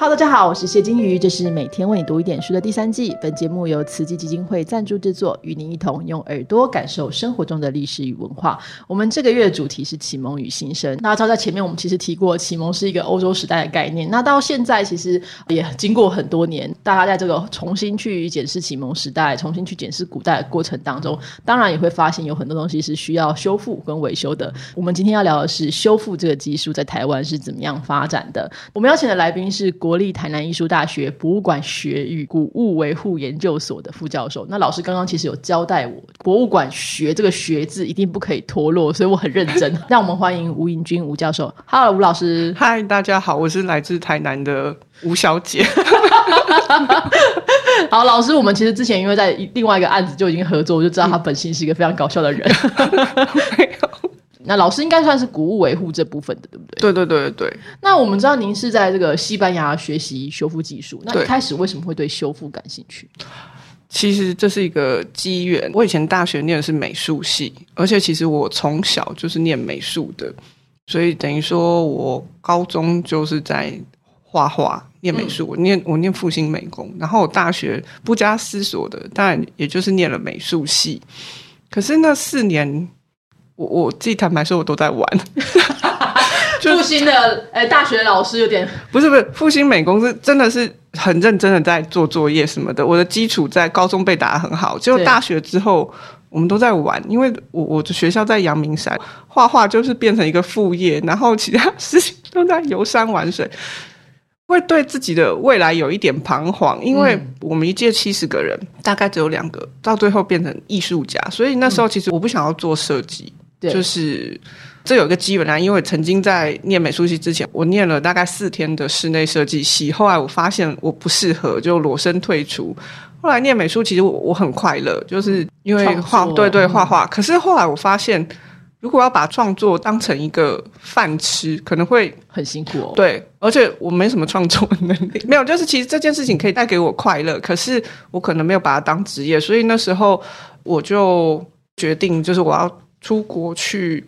Hello，大家好，我是谢金鱼，这是每天为你读一点书的第三季。本节目由慈济基金会赞助制作，与您一同用耳朵感受生活中的历史与文化。我们这个月的主题是启蒙与新生。那照在前面，我们其实提过，启蒙是一个欧洲时代的概念。那到现在，其实也经过很多年，大家在这个重新去检视启蒙时代，重新去检视古代的过程当中，当然也会发现有很多东西是需要修复跟维修的。我们今天要聊的是修复这个技术在台湾是怎么样发展的。我们邀请的来宾是。国立台南艺术大学博物馆学与古物维护研究所的副教授，那老师刚刚其实有交代我，博物馆学这个“学”字一定不可以脱落，所以我很认真。让我们欢迎吴颖君吴教授。Hello，吴老师。嗨，大家好，我是来自台南的吴小姐。好，老师，我们其实之前因为在另外一个案子就已经合作，我就知道他本性是一个非常搞笑的人。那老师应该算是古物维护这部分的，对不对？对对对对那我们知道您是在这个西班牙学习修复技术，那一开始为什么会对修复感兴趣？其实这是一个机缘。我以前大学念的是美术系，而且其实我从小就是念美术的，所以等于说我高中就是在画画、念美术。我念我念复兴美工，然后我大学不加思索的，当然也就是念了美术系。可是那四年。我我自己坦白说，我都在玩。复兴的诶，大学老师有点不是不是，复兴美工是真的是很认真的在做作业什么的。我的基础在高中被打的很好，结果大学之后我们都在玩，因为我我的学校在阳明山，画画就是变成一个副业，然后其他事情都在游山玩水，会对自己的未来有一点彷徨。因为我们一届七十个人，大概只有两个到最后变成艺术家，所以那时候其实我不想要做设计。就是这有一个基本啊，因为曾经在念美术系之前，我念了大概四天的室内设计系，后来我发现我不适合，就裸身退出。后来念美术，其实我我很快乐，就是因为画，对对画画。可是后来我发现，如果要把创作当成一个饭吃，可能会很辛苦哦。对，而且我没什么创作能力，没有，就是其实这件事情可以带给我快乐，可是我可能没有把它当职业，所以那时候我就决定，就是我要。出国去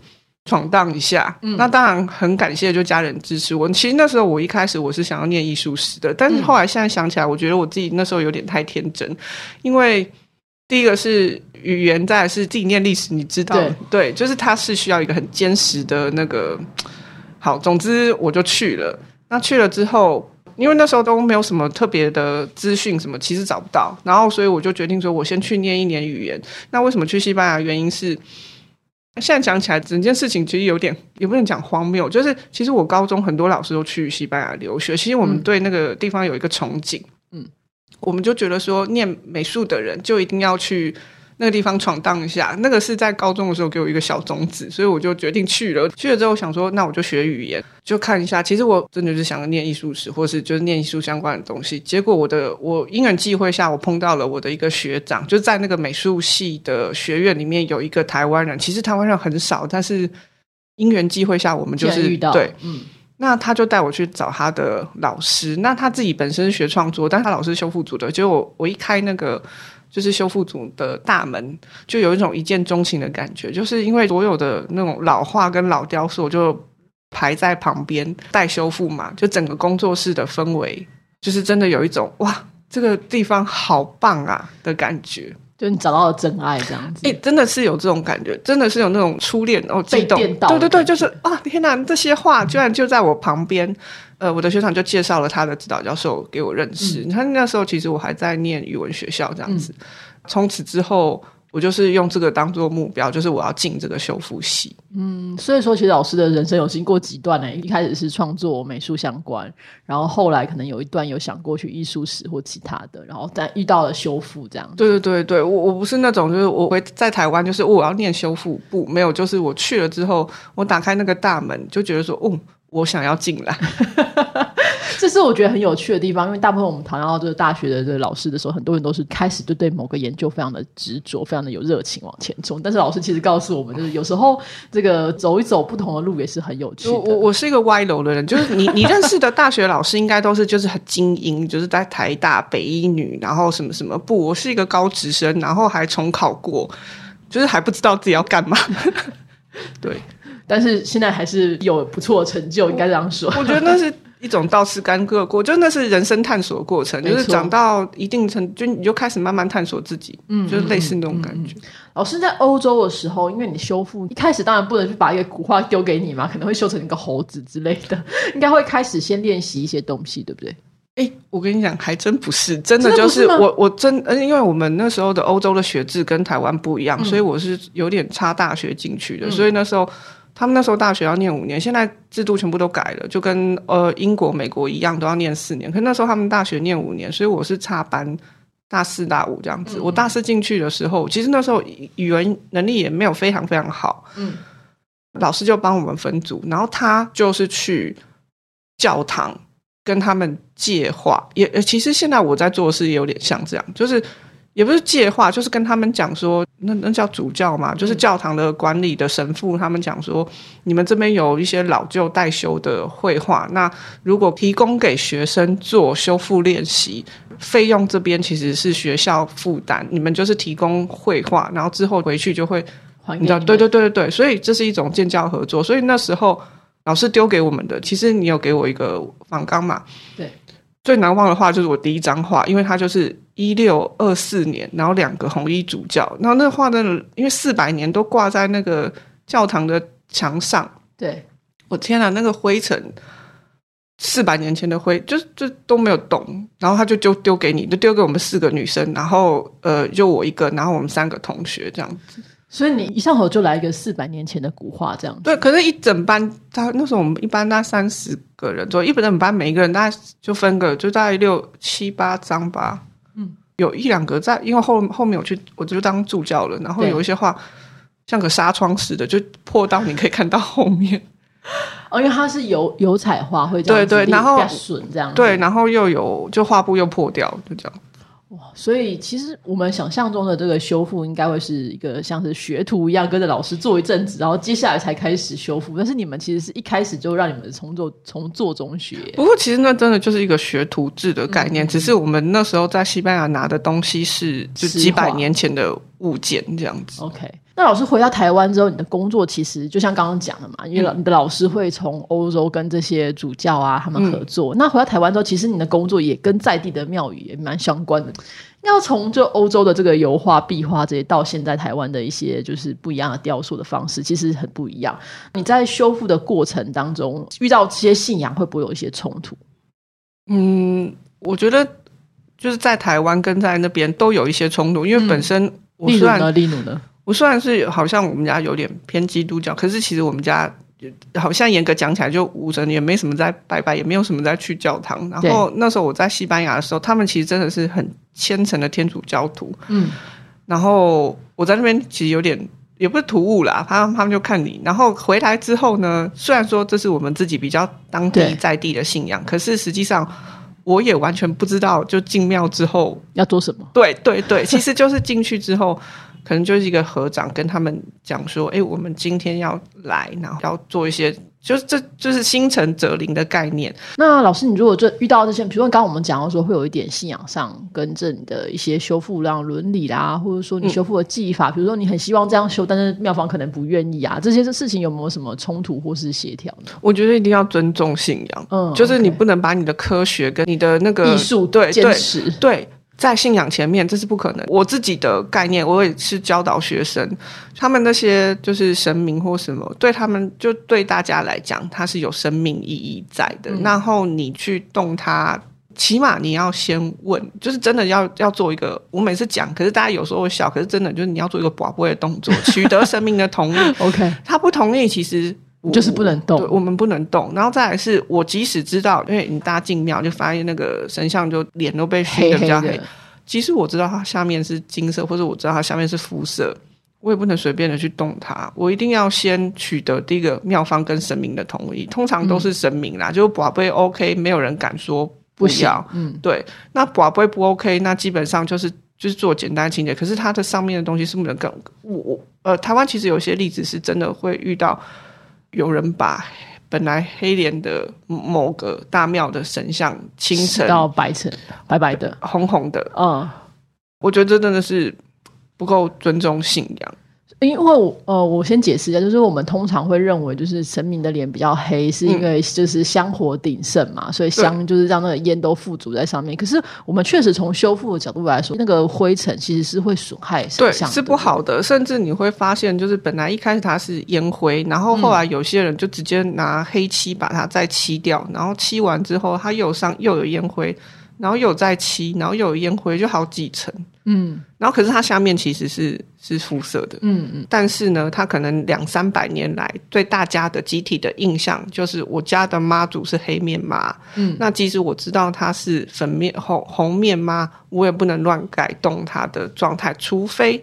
闯荡一下，嗯那当然很感谢就家人支持我。其实那时候我一开始我是想要念艺术史的，但是后来现在想起来，我觉得我自己那时候有点太天真。因为第一个是语言，再是自己念历史，你知道，对，就是它是需要一个很坚实的那个。好，总之我就去了。那去了之后，因为那时候都没有什么特别的资讯，什么其实找不到，然后所以我就决定说，我先去念一年语言。那为什么去西班牙？原因是。现在讲起来，整件事情其实有点也不能讲荒谬。就是其实我高中很多老师都去西班牙留学，其实我们对那个地方有一个憧憬，嗯，我们就觉得说念美术的人就一定要去。那个地方闯荡一下，那个是在高中的时候给我一个小种子，所以我就决定去了。去了之后想说，那我就学语言，就看一下。其实我真的是想念艺术史，或是就是念艺术相关的东西。结果我的我因缘际会下，我碰到了我的一个学长，就在那个美术系的学院里面有一个台湾人。其实台湾人很少，但是因缘际会下，我们就是遇到对，嗯，那他就带我去找他的老师。那他自己本身是学创作，但他老师修复组的。结果我一开那个。就是修复组的大门，就有一种一见钟情的感觉。就是因为所有的那种老画跟老雕塑就排在旁边待修复嘛，就整个工作室的氛围，就是真的有一种哇，这个地方好棒啊的感觉。就你找到了真爱这样子，哎，真的是有这种感觉，真的是有那种初恋哦，激动，对对对，就是啊，天哪，这些画居然就在我旁边。呃，我的学长就介绍了他的指导教授给我认识。你看那时候其实我还在念语文学校这样子，从此之后我就是用这个当做目标，就是我要进这个修复系。嗯，所以说其实老师的人生有经过几段呢？一开始是创作美术相关，然后后来可能有一段有想过去艺术史或其他的，然后但遇到了修复这样。对对对对，我我不是那种就是我会在台湾就是我要念修复，不没有，就是我去了之后，我打开那个大门就觉得说，哦。我想要进来，这是我觉得很有趣的地方。因为大部分我们谈到这个大学的这个老师的时候，很多人都是开始就对某个研究非常的执着，非常的有热情往前冲。但是老师其实告诉我们，就是有时候这个走一走不同的路也是很有趣的。我我是一个歪楼的人，就是你你认识的大学老师应该都是就是很精英，就是在台大、北医女，然后什么什么不，我是一个高职生，然后还重考过，就是还不知道自己要干嘛。对。但是现在还是有不错的成就，应该这样说。我觉得那是一种倒吃甘蔗过，就那是人生探索过程，就是长到一定程，就你就开始慢慢探索自己，嗯就是类似那种感觉。老师在欧洲的时候，因为你修复一开始当然不能去把一个古画丢给你嘛，可能会修成一个猴子之类的，应该会开始先练习一些东西，对不对？哎、我跟你讲，还真不是，真的就是我，我真，呃因为我们那时候的欧洲的学制跟台湾不一样，所以我是有点插大学进去的，所以那时候他们那时候大学要念五年，现在制度全部都改了，就跟呃英国、美国一样，都要念四年。可那时候他们大学念五年，所以我是插班。大四、大五这样子，我大四进去的时候，其实那时候语语文能力也没有非常非常好，嗯，老师就帮我们分组，然后他就是去教堂跟他们借画，也呃其实现在我在做的事也有点像这样，就是也不是借画，就是跟他们讲说，那那叫主教嘛，就是教堂的管理的神父，他们讲说，你们这边有一些老旧待修的绘画，那如果提供给学生做修复练习，费用这边其实是学校负担，你们就是提供绘画，然后之后回去就会你知道，对对对对对，所以这是一种建教合作。所以那时候老师丢给我们的，其实你有给我一个仿纲嘛？对。最难忘的画就是我第一张画，因为它就是一六二四年，然后两个红衣主教，然后那画真的，因为四百年都挂在那个教堂的墙上，对，我天哪，那个灰尘，四百年前的灰，就就都没有动，然后他就丢丢给你，就丢给我们四个女生，然后呃，就我一个，然后我们三个同学这样所以你一上手就来一个四百年前的古画这样子。对，可是，一整班，他那时候我们一般大概三十个人左右，一整班每一个人大概就分个，就大概六七八张吧。嗯，有一两个在，因为后后面我去我就当助教了，然后有一些画像个纱窗似的，就破到你可以看到后面。哦，因为它是油油彩画，会这样对对然后比较顺这样。对，然后又有就画布又破掉，就这样。所以其实我们想象中的这个修复，应该会是一个像是学徒一样，跟着老师做一阵子，然后接下来才开始修复。但是你们其实是一开始就让你们从做从做中学。不过其实那真的就是一个学徒制的概嗯念，只是我们那时候在西班牙拿的东西是就实几百年前的物件这样子。OK，那老师回到台湾之后，你的工作其实就像刚刚讲的嘛，因为老你的老师会从欧洲跟这些主教啊他们合作。那回到台湾之后，其实你的工作也跟在地的庙宇也蛮相关的。要从就欧洲的这个油画、壁画这些，到现在台湾的一些就是不一样的雕塑的方式，其实很不一样。你在修复的过程当中，遇到这些信仰会不会有一些冲突？嗯，我觉得就是在台湾跟在那边都有一些冲突，因为本身我虽然、例如呢？例如呢？我虽然是好像我们家有点偏基督教，可是其实我们家好像严格讲起来就五神，也没什么在拜拜，也没有什么在去教堂。然后那时候我在西班牙的时候，他们其实真的是很虔诚的天主教徒。嗯，然后我在那边其实有点也不是突兀啦，他他们就看你。然后回来之后呢，虽然说这是我们自己比较当地在地的信仰，可是实际上我也完全不知道，就进庙之后要做什么？对对对，其实就是进去之后，可能就是一个合掌跟他们讲说，哎，我们今天要来，然后要做一些，就是这就是心诚则灵的概念。那老师，你如果这遇到这些，比如说刚刚我们讲到说会有一点信仰上跟着你的一些修复让伦理啦，或者说你修复的技法，比如说你很希望这样修，但是庙方可能不愿意啊，这些事情有没有什么冲突或是协调呢？我觉得一定要尊重信仰，嗯就是你不能把你的科学跟你的那个艺术对对坚持，对，在信仰前面，这是不可能。我自己的概念，我也是教导学生，他们那些就是神明或什么，对他们就对大家来讲，它是有生命意义在的。嗯然后你去动它。起码你要先问，就是真的要要做一个。我每次讲，可是大家有时候会笑，可是真的就是你要做一个宝贝的动作，取得神明的同意。OK，他不同意，其实我就是不能动对我们不能动。然后再来是我即使知道，因为你大家进庙就发现那个神像就脸都被熏的比较黑，的，即使我知道它下面是金色，或者我知道它下面是肤色，我也不能随便的去动它。我一定要先取得第一个庙方跟神明的同意，通常都是神明啦，就是宝贝 OK，没有人敢说不不行要。，嗯，对，那宝贝不 OK，那基本上就是就是做简单清洁，可是它的上面的东西是不能更我我呃，台湾其实有些例子是真的会遇到有人把本来黑脸的某个大庙的神像清洗成到白成白白的，红红的，嗯。我觉得这真的是不够尊重信仰。因为我呃，我先解释一下，就是我们通常会认为，就是神明的脸比较黑，是因为就是香火鼎盛嘛，所以香就是让那个烟都附着在上面。可是我们确实从修复的角度来说，那个灰尘其实是会损害神对，是不好的。甚至你会发现，就是本来一开始它是烟灰，然后后来有些人就直接拿黑漆把它再漆掉，然后漆完之后，它又上又有烟灰，然后有在漆，然后有烟灰，就好几层。嗯然后可是它下面其实是是肤色的，嗯嗯，但是呢，它可能两三百年来对大家的集体的印象就是我家的妈祖是黑面妈，嗯，那即使我知道她是粉面红红面妈，我也不能乱改动她的状态，除非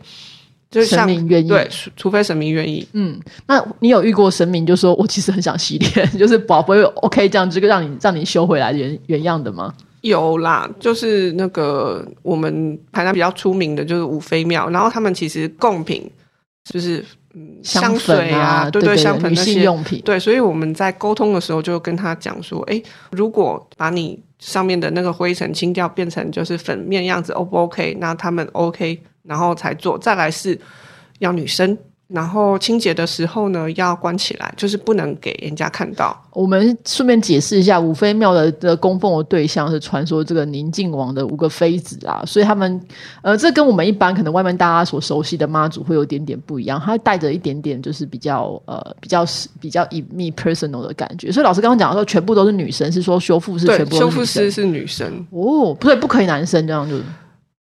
就是像神明愿意对，除除非神明愿意。嗯，那你有遇过神明就说我其实很想洗脸，就是宝贝 OK 这样，这个让你让你修回来原原样的吗？有啦，就是那个我们台南比较出名的就是五妃庙，然后他们其实贡品就是嗯香水啊，对对女香粉那些用品，对，所以我们在沟通的时候就跟他讲说，哎，如果把你上面的那个灰尘清掉，变成就是粉面样子，O 不 OK？那他们 OK，然后才做。再来是要女生，然后清洁的时候呢要关起来，就是不能给人家看到。我们顺便解释一下，五妃庙的的供奉的对象是传说这个宁靖王的五个妃子啊，所以他们呃，这跟我们一般可能外面大家所熟悉的妈祖会有点点不一样，它带着一点点就是比较呃比较比较隐秘 personal 的感觉。所以老师刚刚讲的时候全部都是女生，是说修复是全，部修复都是女生师是女生。哦，不对，不可以男生这样就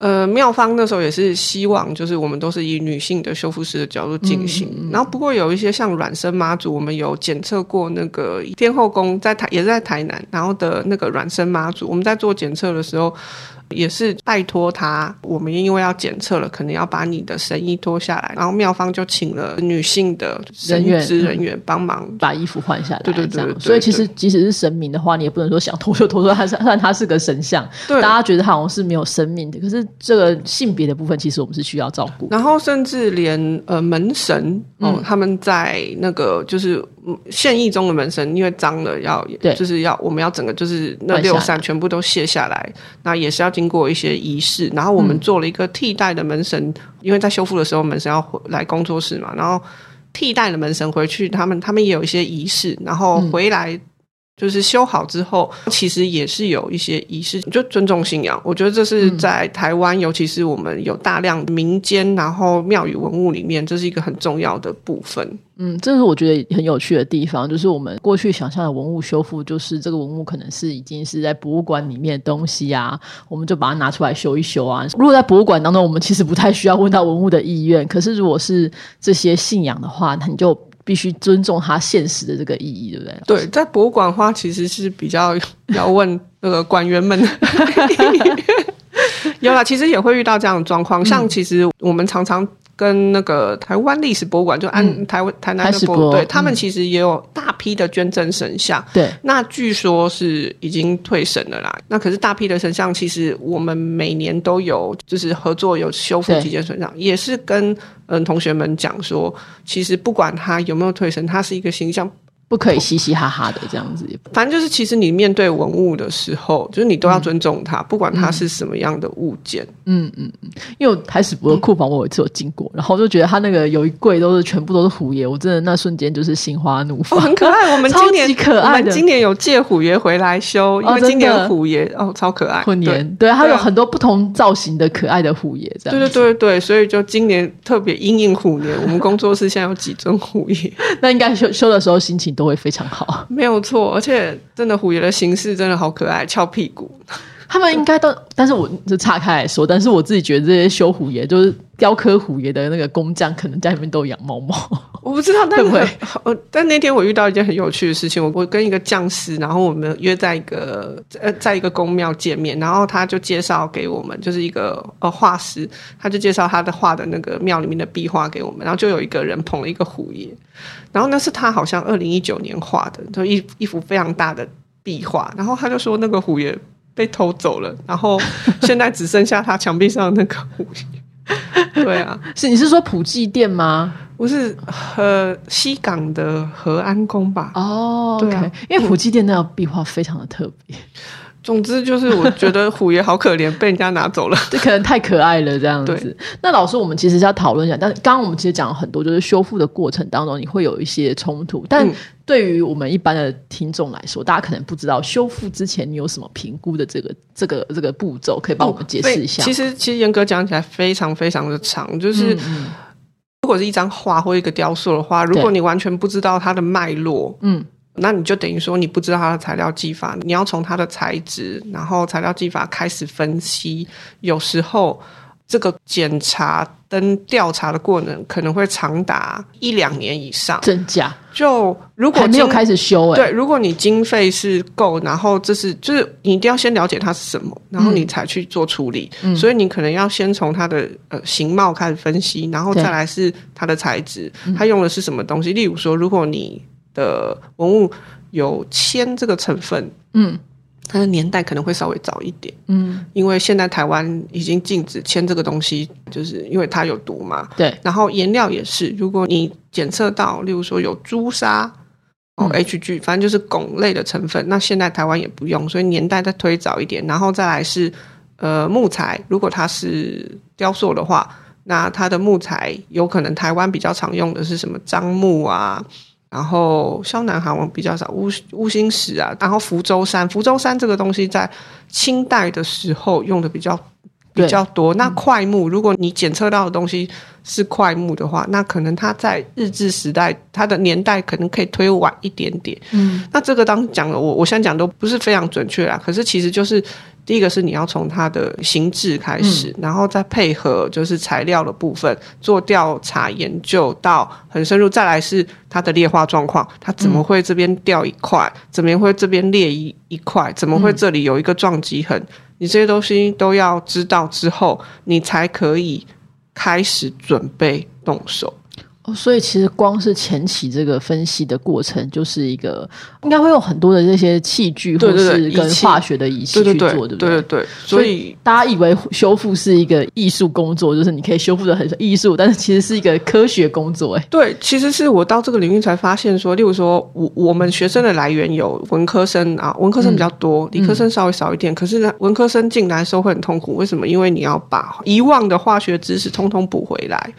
呃，妙方那时候也是希望，就是我们都是以女性的修复师的角度进行。然后，不过有一些像软生妈祖，我们有检测过那个天后宫在台，也是在台南，然后的那个软生妈祖，我们在做检测的时候。也是拜托他，我们因为要检测了，可能要把你的神衣脱下来，然后妙方就请了女性的神人员职人员帮忙。把衣服换下来，对对对所以其实即使是神明的话，你也不能说想脱就脱，说他是虽然他是个神像，对。大家觉得他好像是没有生命的，可是这个性别的部分，其实我们是需要照顾。然后甚至连呃门神哦，嗯。他们在那个就是嗯现役中的门神，因为脏了要对。就是要我们要整个就是那六扇全部都卸下来，那也是要经过一些仪式。然后我嗯们做了一个替代的门神，因为在修复的时候门神要回来工作室嘛，然后替代的门神回去，他们他们也有一些仪式，然后嗯回来。就是修好之后，其实也是有一些仪式，就尊重信仰。我觉得这是嗯在台湾，尤其是我们有大量民间，然后庙宇文物里面，这是一个很重要的部分。嗯，这是我觉得很有趣的地方，就是我们过去想象的文物修复，就是这个文物可能是已经是在博物馆里面的东西啊，我们就把它拿出来修一修啊。如果在博物馆当中，我们其实不太需要问到文物的意愿，可是如果是这些信仰的话，那你就必须尊重它现实的这个意义，对不对？对，在博物馆的话，其实是比较 要问那个馆员们。有啦，其实也会遇到这样的状况。像其实我们常常跟那个台湾历史博物馆，就按台湾、台南的博物对嗯他们其实也有大批的捐赠神像。对，那据说是已经退神了啦。那可是大批的神像，其实我们每年都有就是合作有修复对几件神像，也是跟嗯同学们讲说，其实不管他有没有退神，他是一个形象。不可以嘻嘻哈哈的这样子。反正就是，其实你面对文物的时候，就是你都要尊重它，不管它是什么样的物件。嗯嗯嗯，因为我开始博的库房我有一次有经过，然后我就觉得它那个有一柜都是全部都是虎爷，我真的那瞬间就是心花怒哦，放。很可爱。我们今年超级可爱的我们今年有借虎爷回来修，因哦为今年虎爷哦超可爱，对婚年，对，它有很多不同造型的可爱的虎爷，这样对对对对，所以就今年特别因应虎年，我们工作室现在有几尊虎爷，那应该修修的时候心情都会非常好。没有错，而且真的虎爷的形式真的好可爱，翘屁股。他们应该都，但是我就岔开来说，但是我自己觉得这些修虎爷，就是雕刻虎爷的那个工匠，可能家里面都有养猫猫。我不知道，但呃，但那天我遇到一件很有趣的事情，我我跟一个匠师，然后我们约在一个呃，在一个宫庙见面，然后他就介绍给我们，就是一个呃画师，他就介绍他的画的那个庙里面的壁画给我们，然后就有一个人捧了一个虎爷，然后那是他好像二零一九年画的，就一一幅非常大的壁画，然后他就说那个虎爷被偷走了，然后现在只剩下他墙壁上的那个虎爷。对啊，是你是说普济店吗？不是呃西港的和安宫吧？哦对因为普济店那个壁画非常的特别。总之就是，我觉得虎爷好可怜，被人家拿走了。这可能太可爱了，这样子。那老师，我们其实是要讨论一下，但是刚刚我们其实讲了很多，就是修复的过程当中，你会有一些冲突。但嗯对于我们一般的听众来说，大家可能不知道修复之前你有什么评估的这个这个这个步骤，可以帮我们解释一下。哦其实其实严格讲起来非常非常的长，就是。嗯如果是一张画或一个雕塑的话，如果你完全不知道它的脉络，嗯那你就等于说你不知道它的材料技法，你要从它的材质，然后材料技法开始分析。有时候这个检查跟调查的过程可能会长达一两年以上。真假？就如果经还没有开始修哎、对，如果你经费是够，然后这是就是你一定要先了解它是什么，然后你才去做处理。嗯。所以你可能要先从它的呃形貌开始分析，然后再来是它的材质，它用的是什么东西。例如说，如果你的文物有铅这个成分，嗯它的年代可能会稍微早一点，嗯，因为现在台湾已经禁止铅这个东西，就是因为它有毒嘛。对，然后颜料也是，如果你检测到，例如说有朱砂。哦嗯，HG，反正就是汞类的成分。那现在台湾也不用，所以年代再推早一点。然后再来是呃木材，如果它是雕塑的话，那它的木材有可能台湾比较常用的是什么樟木啊，然后萧南好像比较少，乌乌心石啊，然后福州山，福州山这个东西在清代的时候用的比较比较多。那块木，如果你检测到的东西是块木的话，那可能它在日治时代，它的年代可能可以推晚一点点。嗯，那这个当讲了，我我现在讲都不是非常准确啦。可是其实就是第一个是你要从它的形制开始，然后再配合就是材料的部分做调查研究到很深入，再来是它的裂化状况，它怎么会这边掉一块，怎么会这边裂一一块，怎么会这里有一个撞击痕？你这些东西都要知道之后，你才可以开始准备动手。哦，所以其实光是前期这个分析的过程，就是一个应该会有很多的这些器具或对对对是跟化学的仪器对对对去做，对不对对对，所以大家以为修复是一个艺术工作，就是你可以修复的很艺术，但是其实是一个科学工作。哎，对，其实是我到这个领域才发现说，例如说，我我们学生的来源有文科生啊，文科生比较多，理科生稍微少一点。可是呢，文科生进来的时候会很痛苦，为什么？因为你要把遗忘的化学知识通通补回来。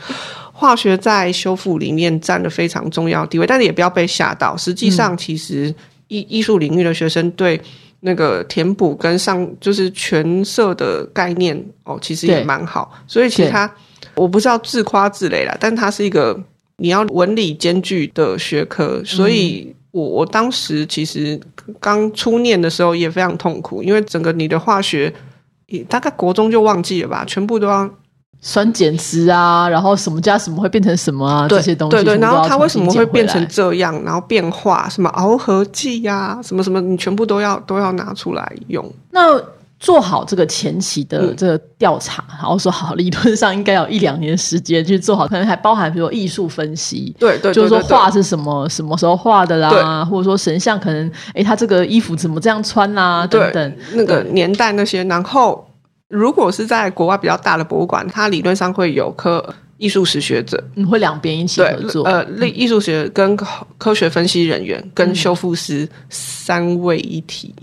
化学在修复里面占了非常重要的地位，但是也不要被吓到。实际上，其实艺艺术领域的学生对那个填补跟上就是全色的概念哦，其实也对蛮好。所以其实对它我不是要自夸自擂啦，但它是一个你要文理兼具的学科，所以我我当时其实刚初念的时候也非常痛苦，因为整个你的化学。也大概国中就忘记了吧，全部都要酸碱值啊，然后什么加什么会变成什么啊，对这些东西然后它为什么会变成这样？然后变化什么螯合剂呀、什么什么，你全部都要都要拿出来用。那做好这个前期的嗯这个调查，然后说好，理论上应该有一两年时间去做好，可能还包含比如说艺术分析。对对，就是说画是什么什么时候画的啦，或者说神像可能，诶，他这个衣服怎么这样穿啦，等等。那个年代那些，然后如果是在国外比较大的博物馆，它理论上会有科艺术史学者，你会两边一起合作，呃，艺艺术学跟科科学分析人员跟修复师三位一体。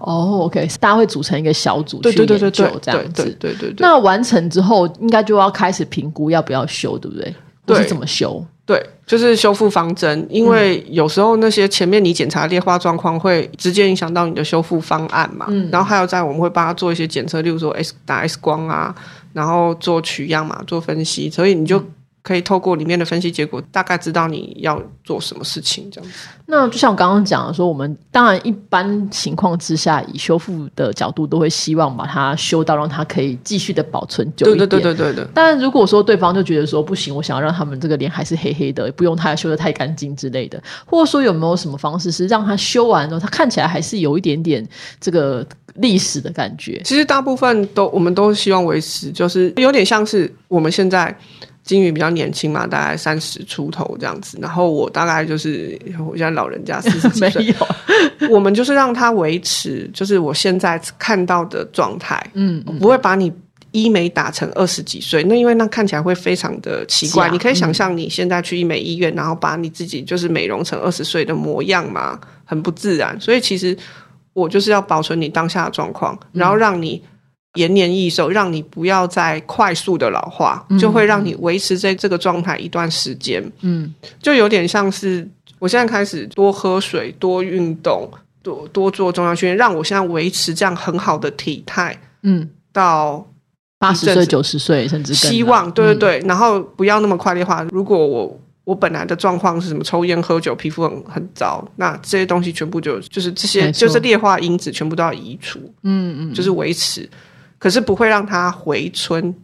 哦，OK，大家会组成一个小组对去对对对对研究这样对子。对对对对。那完成之后，应该就要开始评估要不要修，对不对？对是怎么修？对，就是修复方针，因为有时候那些前面你检查裂化状况会直接影响到你的修复方案嘛。嗯。然后还有在我们会帮他做一些检测，例如说 X 打 X 光啊，然后做取样嘛，做分析，所以你就可以透过里面的分析结果，大概知道你要做什么事情这样子。那就像我刚刚讲的说，我们当然一般情况之下，以修复的角度都会希望把它修到让它可以继续的保存久一对点。对对对对对。但如果说对方就觉得说不行，我想要让他们这个脸还是黑黑的，不用它修的太干净之类的，或者说有没有什么方式是让它修完之后，它看起来还是有一点点这个历史的感觉？其实大部分都我们都希望维持，就是有点像是我们现在金鱼比较年轻嘛，大概三十出头这样子。然后我大概就是我现在老人家四十几没岁，有，我们就是让它维持，就是我现在看到的状态，嗯，不会把你。医美打成二十几岁，那因为那看起来会非常的奇怪。假你可以想象你现在去医美医院，然后把你自己就是美容成二十岁的模样嘛，很不自然。所以其实我就是要保存你当下的状况，然后让你延年益寿，让你不要再快速的老化，就会让你维持在这个状态一段时间。嗯，就有点像是我现在开始多喝水、多运动、多多做重要训练，让我现在维持这样很好的体态嗯，到八十岁、九十岁，甚至希望，对对对，然后不要那么快劣化。如果我我本来的状况是什么，抽烟喝酒，皮肤很很糟，那这些东西全部就就是这些就是劣化因子全部都要移除，嗯嗯，就是维持，可是不会让他回春。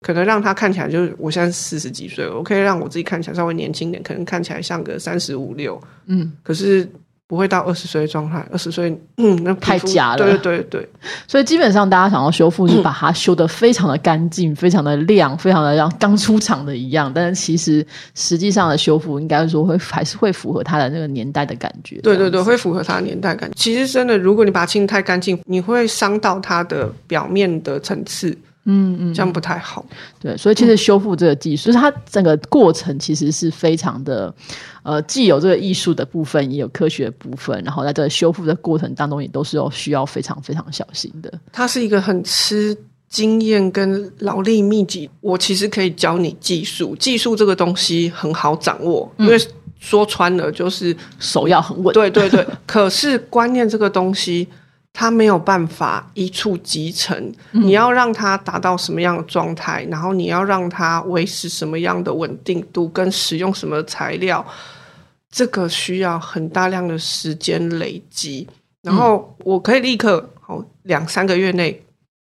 可能让他看起来就是我现在四十几岁了，我可以让我自己看起来稍微年轻点，可能看起来像个三十五六，嗯，可是不会到二十岁的状态。二十岁，嗯，那太假了对对对对，所以基本上大家想要修复，是把它修得非常的干净、非常的亮、非常的像刚出厂的一样。但是其实实际上的修复，应该说会还是会符合它的那个年代的感觉。对对对，会符合它的年代感。其实真的，如果你把它清得太干净，你会伤到它的表面的层次，嗯嗯，这样不太好。对，所以其实修复这个技术，就是它整个过程其实是非常的，呃，既有这个艺术的部分，也有科学的部分，然后在这个修复的过程当中，也都是有需要非常非常小心的。它是一个很吃经验跟劳力密集。我其实可以教你技术，技术这个东西很好掌握，因为说穿了就是手要很稳，对对对。可是观念这个东西。它没有办法一触即成，你要让它达到什么样的状态，然后你要让它维持什么样的稳定度，跟使用什么材料，这个需要很大量的时间累积。然后我可以立刻哦两三个月内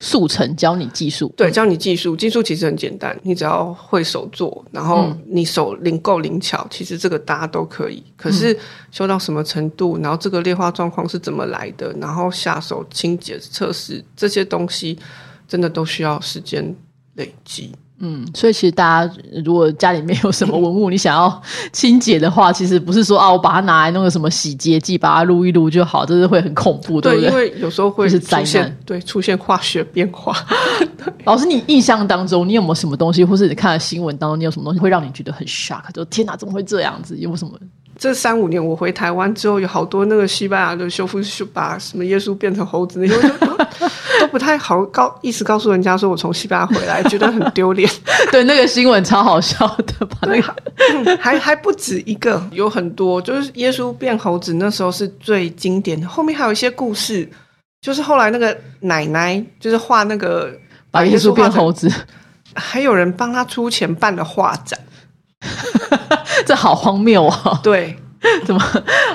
速成教你技术，对，教你技术，技术其实很简单，你只要会手做，然后嗯你手灵够灵巧，其实这个大家都可以。可是修到什么程度，然后这个劣化状况是怎么来的，然后下手清洁测试这些东西，真的都需要时间累积。嗯，所以其实大家如果家里面有什么文物，你想要清洁的话，其实不是说啊，我把它拿来弄个什么洗洁剂，把它撸一撸就好，这是会很恐怖，对不对因？为有时候会是灾难对出现化学变化。老师，你印象当中，你有没有什么东西，或是你看了新闻当中，你有什么东西会让你觉得很 shock？就天哪，怎么会这样子？有没有什么？这三五年我回台湾之后，有好多那个西班牙的修复师把什么耶稣变成猴子那些，都 都不太好告意思告诉人家说我从西班牙回来，觉得很丢脸。对，那个新闻超好笑的，把那个嗯还还不止一个，有很多，就是耶稣变猴子那时候是最经典的，后面还有一些故事，就是后来那个奶奶就是画那个把耶稣变猴子，还有人帮他出钱办的画展，这好荒谬啊！对。怎么？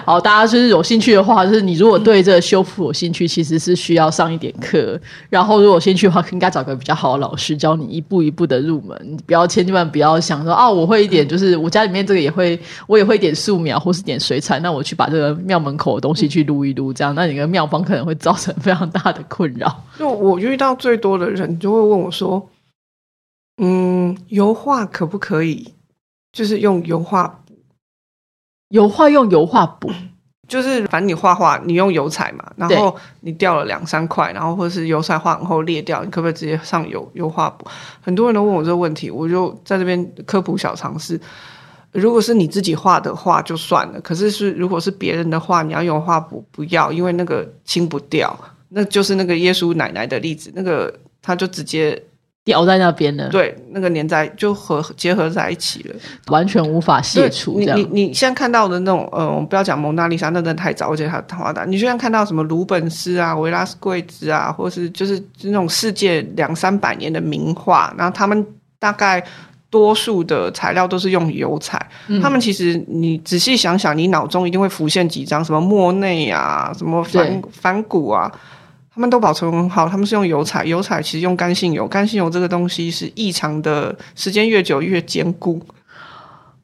好，大家就是有兴趣的话，就是你如果对这个修复有兴趣，其实是需要上一点课。然后，如果有兴趣的话，应该找个比较好的老师教你一步一步的入门。你不要千万不要想说啊，我会一点，就是我家里面这个也会，我也会点素描或是点水彩，那我去把这个庙门口的东西去撸一撸，这样，那你的庙方可能会造成非常大的困扰。就我遇到最多的人就会问我说：“嗯，油画可不可以？就是用油画，油画用油画补，就是反正你画画，你用油彩嘛，然后你掉了两三块，然后或者是油彩画很厚裂掉，你可不可以直接上油油画补？很多人都问我这个问题，我就在这边科普小常识。如果是你自己画的画就算了，可是是如果是别人的画，你要用画补不要，因为那个清不掉。那就是那个耶稣奶奶的例子，那个他就直接掉在那边了，对那个粘在就合结合在一起了。完全无法卸除。这样你你你现在看到的那种，呃，我们不要讲蒙娜丽莎，那真的太早，而且它画的。你现在看到什么鲁本斯啊、维拉斯贵兹啊，或是就是那种世界两三百年的名画，然后他们大概多数的材料都是用油彩。嗯他们其实你仔细想想，你脑中一定会浮现几张什么莫内啊、什么梵对梵谷啊。他们都保存很好，他们是用油彩，油彩其实用干性油，干性油这个东西是异常的，时间越久越坚固。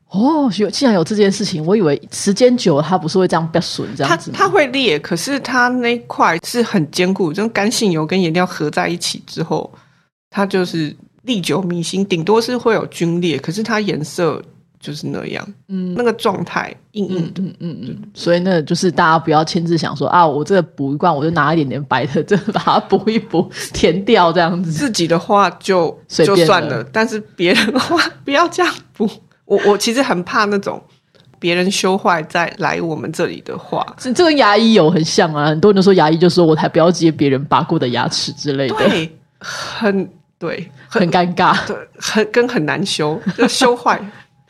哦，有竟然有这件事情，我以为时间久了它不是会这样变损这它样子它？它会裂，可是它那块是很坚固，这种干性油跟颜料合在一起之后，它就是历久弥新，顶多是会有皲裂，可是它颜色就是那样，嗯那个状态硬硬的。嗯嗯嗯，所以呢，就是大家不要亲自想说啊，我这个补一罐，我就拿一点点白的，这把它补一补，填掉这样子。自己的话就就算了，但是别人的话不要这样补。我我其实很怕那种别人修坏再来我们这里的话，这这跟牙医有很像啊。很多人都说牙医就说我才不要接别人拔过的牙齿之类的，对，很对，很尴尬，对，很跟很难修，就修坏。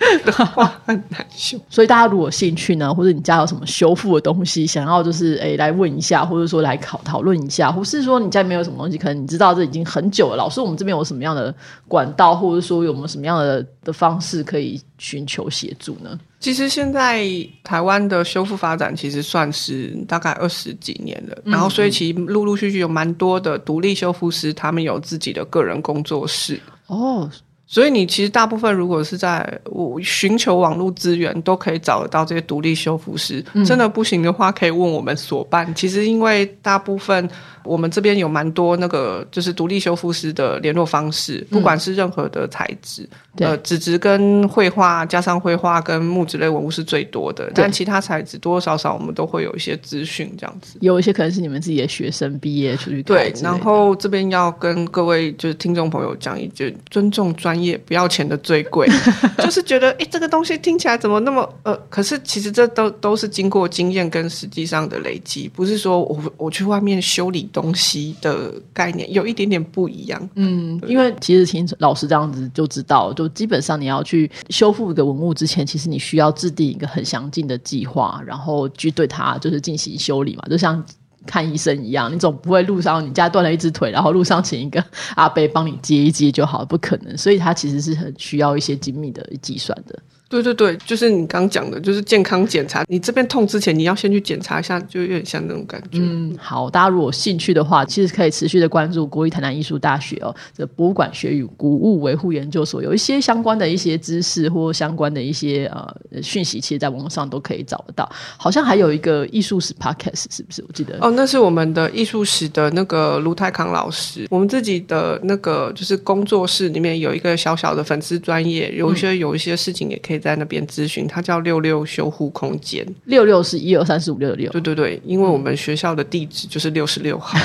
很难修，所以大家如果有兴趣呢，或者你家有什么修复的东西，想要就是诶来问一下，或者说来考讨论一下，或是说你家里面有什么东西，可能你知道这已经很久了，老师我们这边有什么样的管道，或者说有没有什么样的的方式可以寻求协助呢？其实现在台湾的修复发展其实算是大概二十几年了，然后所以其实陆陆续续有蛮多的独立修复师，他们有自己的个人工作室哦。所以你其实大部分如果是在我寻求网络资源，都可以找得到这些独立修复师。真的不行的话，可以问我们所办。其实因为大部分。我们这边有蛮多那个就是独立修复师的联络方式，不管是任何的材质，呃，纸质跟绘画加上绘画跟木质类文物是最多的，但其他材质多多少少我们都会有一些资讯这样子。有一些可能是你们自己的学生毕业出去对，然后这边要跟各位就是听众朋友讲一句：尊重专业，不要钱的最贵。就是觉得哎，这个东西听起来怎么那么呃？可是其实这都都是经过经验跟实际上的累积，不是说我我去外面修理。东西的概念有一点点不一样，嗯，因为其实听老师这样子就知道，就基本上你要去修复一个文物之前，其实你需要制定一个很详尽的计划，然后去对它就是进行修理嘛，就像看医生一样，你总不会路上你家断了一只腿，然后路上请一个阿伯帮你接一接就好，不可能，所以它其实是很需要一些精密的计算的。对对对，就是你刚讲的，就是健康检查。你这边痛之前，你要先去检查一下，就有点像那种感觉。嗯，好，大家如果有兴趣的话，其实可以持续的关注国立台南艺术大学哦，这博物馆学与古物维护研究所有一些相关的一些知识或相关的一些呃讯息，其实在网络上都可以找得到。好像还有一个艺术史 podcast，是不是？我记得哦，那是我们的艺术史的那个卢泰康老师，我们自己的那个就是工作室里面有一个小小的粉丝专业，有一些有一些事情也可以。在那边咨询，它叫六六修护空间。六六是一二三四五六的六。对对对，因为我们学校的地址就是六十六号，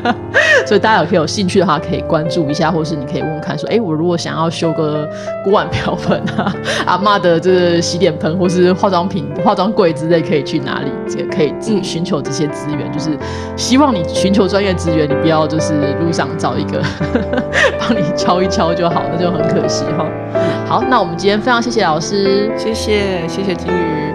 所以大家有可以有兴趣的话，可以关注一下，或是你可以问问看，说，哎，我如果想要修个锅碗瓢盆啊，阿妈的这个洗脸盆，或是化妆品、化妆柜之类，可以去哪里？也可以自寻求这些资源。就是希望你寻求专业资源，你不要就是路上找一个 帮你敲一敲就好，那就很可惜哈。好，那我们今天非常谢谢老师。谢谢，谢谢金鱼。